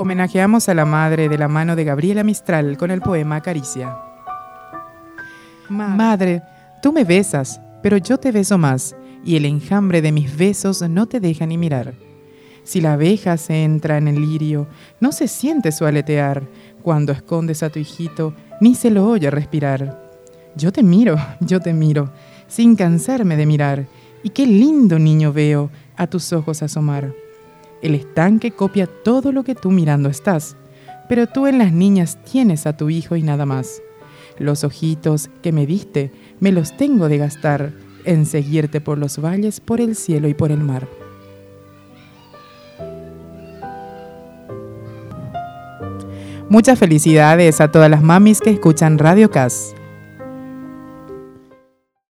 Homenajeamos a la madre de la mano de Gabriela Mistral con el poema Caricia. Madre, tú me besas, pero yo te beso más, y el enjambre de mis besos no te deja ni mirar. Si la abeja se entra en el lirio, no se siente su aletear. Cuando escondes a tu hijito, ni se lo oye respirar. Yo te miro, yo te miro, sin cansarme de mirar, y qué lindo niño veo a tus ojos asomar. El estanque copia todo lo que tú mirando estás, pero tú en las niñas tienes a tu hijo y nada más. Los ojitos que me diste me los tengo de gastar en seguirte por los valles, por el cielo y por el mar. Muchas felicidades a todas las mamis que escuchan Radio Cas.